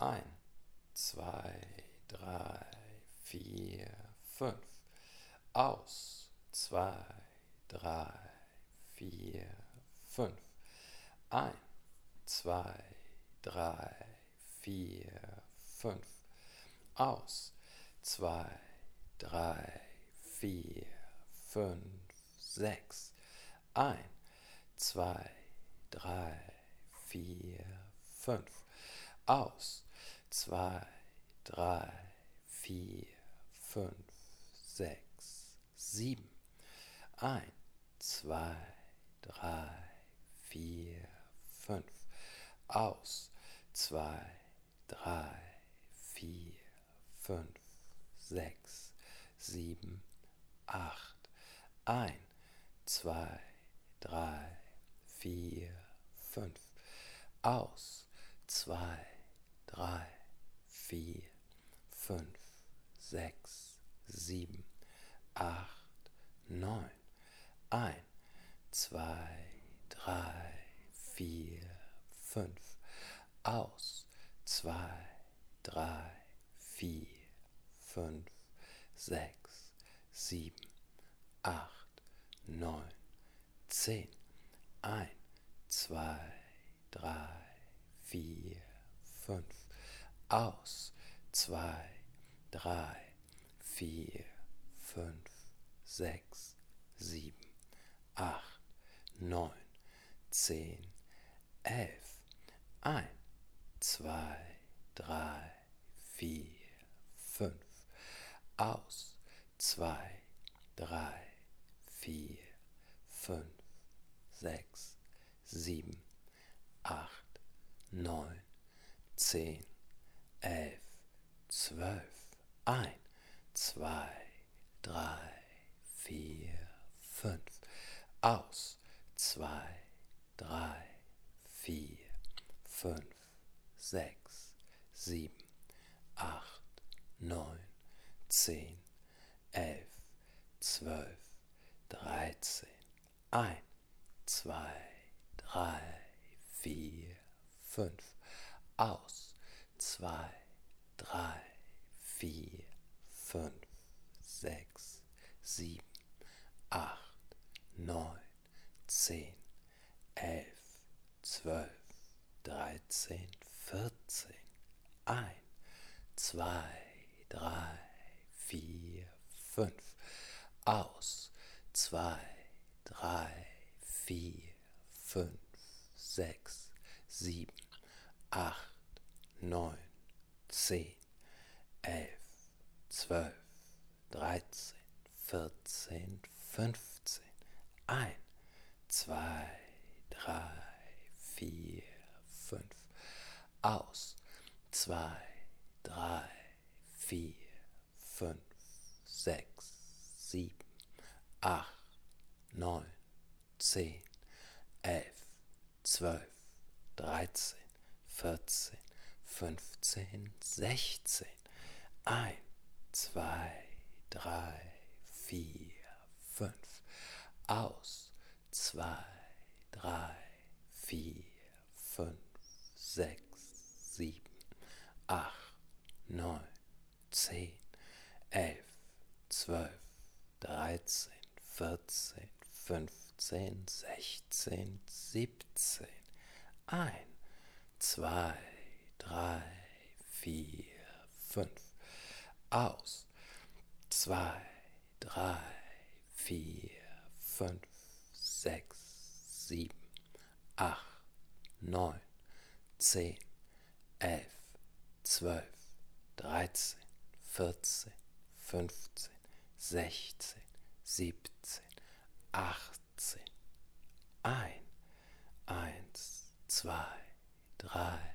Ein, zwei, drei, vier, fünf. Aus, zwei, drei, vier, fünf. Ein, zwei, drei, vier, fünf. Aus, zwei, drei, vier, fünf, sechs. Ein, zwei, drei, vier, fünf. Aus, zwei, drei, vier, fünf, sechs, sieben. Ein, zwei, drei, vier, fünf. Aus, zwei, drei, vier, fünf, sechs, sieben, acht. Ein, zwei, drei, vier, fünf. Aus, zwei, drei, vier, fünf, sechs, sieben, acht, neun. Ein, zwei, drei, vier, fünf. Aus, zwei, drei, vier, fünf, sechs, sieben, acht, neun, zehn. Ein, zwei, drei, vier, fünf. Aus, zwei, drei, vier, fünf, sechs, sieben, acht, neun, zehn, elf. Ein, zwei, drei, vier, fünf. Aus, zwei, drei, vier, fünf, sechs, sieben, acht, neun, zehn, elf, zwölf. Ein, zwei, drei, vier, fünf. Aus, zwei, drei, vier, fünf, sechs, sieben, acht, neun, zehn, elf, zwölf, dreizehn. Ein, zwei, drei, vier, fünf. Aus, zwei, drei, vier, fünf, sechs, sieben, acht, neun, zehn, elf, zwölf, dreizehn, vierzehn. Ein, zwei, drei, vier, fünf. Aus, zwei, drei, vier, fünf, sechs, sieben, acht, neun, zehn, elf, zwölf, dreizehn, vierzehn, fünfzehn. Ein, zwei, drei, vier, fünf. Aus, zwei, drei, vier, fünf, sechs, sieben, acht, neun, zehn, elf, zwölf, dreizehn, vierzehn, fünfzehn, sechzehn. Ein, zwei, drei, vier, fünf. Aus, zwei, drei, vier, fünf, sechs, sieben, acht, neun, zehn, elf, zwölf, dreizehn, vierzehn, fünfzehn, sechzehn, siebzehn. Ein, zwei, drei, vier, fünf. Aus, zwei, drei, vier, fünf, sechs, sieben, acht, neun, zehn, elf, zwölf, dreizehn, vierzehn, fünfzehn, sechzehn, siebzehn, achtzehn. Ein, eins, zwei, drei,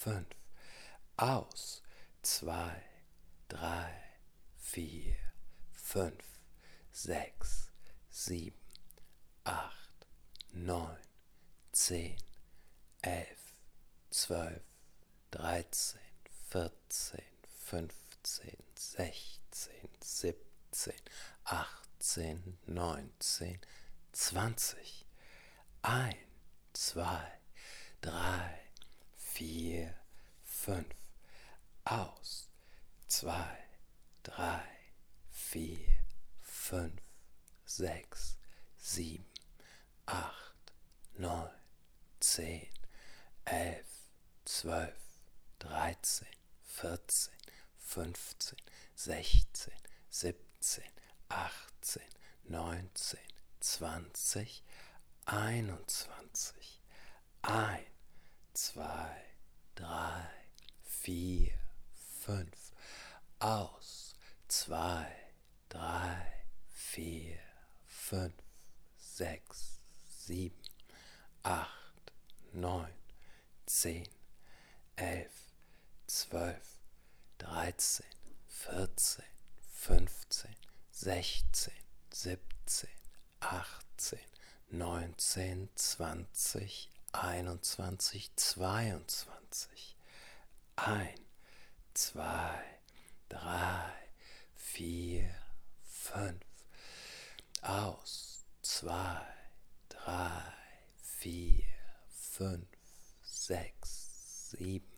fünf. aus. Zwei, drei, vier, fünf, sechs, sieben, acht, neun, zehn, elf, zwölf, dreizehn, vierzehn, fünfzehn, sechzehn, siebzehn, achtzehn, neunzehn, zwanzig. Ein, zwei, drei, vier, fünf. Aus. Zwei, drei, vier, fünf, sechs, sieben, acht, neun, zehn, elf, zwölf, dreizehn, vierzehn, fünfzehn, sechzehn, siebzehn, achtzehn, neunzehn, zwanzig, einundzwanzig. Ein, zwei, drei, vier, fünf. Aus. Zwei, drei, vier, fünf, sechs, sieben, acht, neun, zehn, elf, zwölf, dreizehn, vierzehn, fünfzehn, sechzehn, siebzehn, achtzehn, neunzehn, zwanzig, einundzwanzig, zweiundzwanzig. Ein, zwei, drei, vier, fünf. Aus, zwei, drei, vier, fünf, sechs, sieben,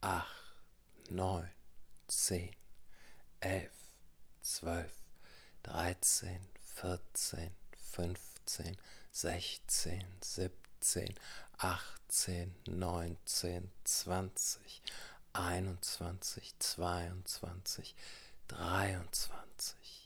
acht, neun, zehn, elf, zwölf, dreizehn, vierzehn, fünfzehn, sechzehn, siebzehn, achtzehn, neunzehn, zwanzig, einundzwanzig, zweiundzwanzig, dreiundzwanzig.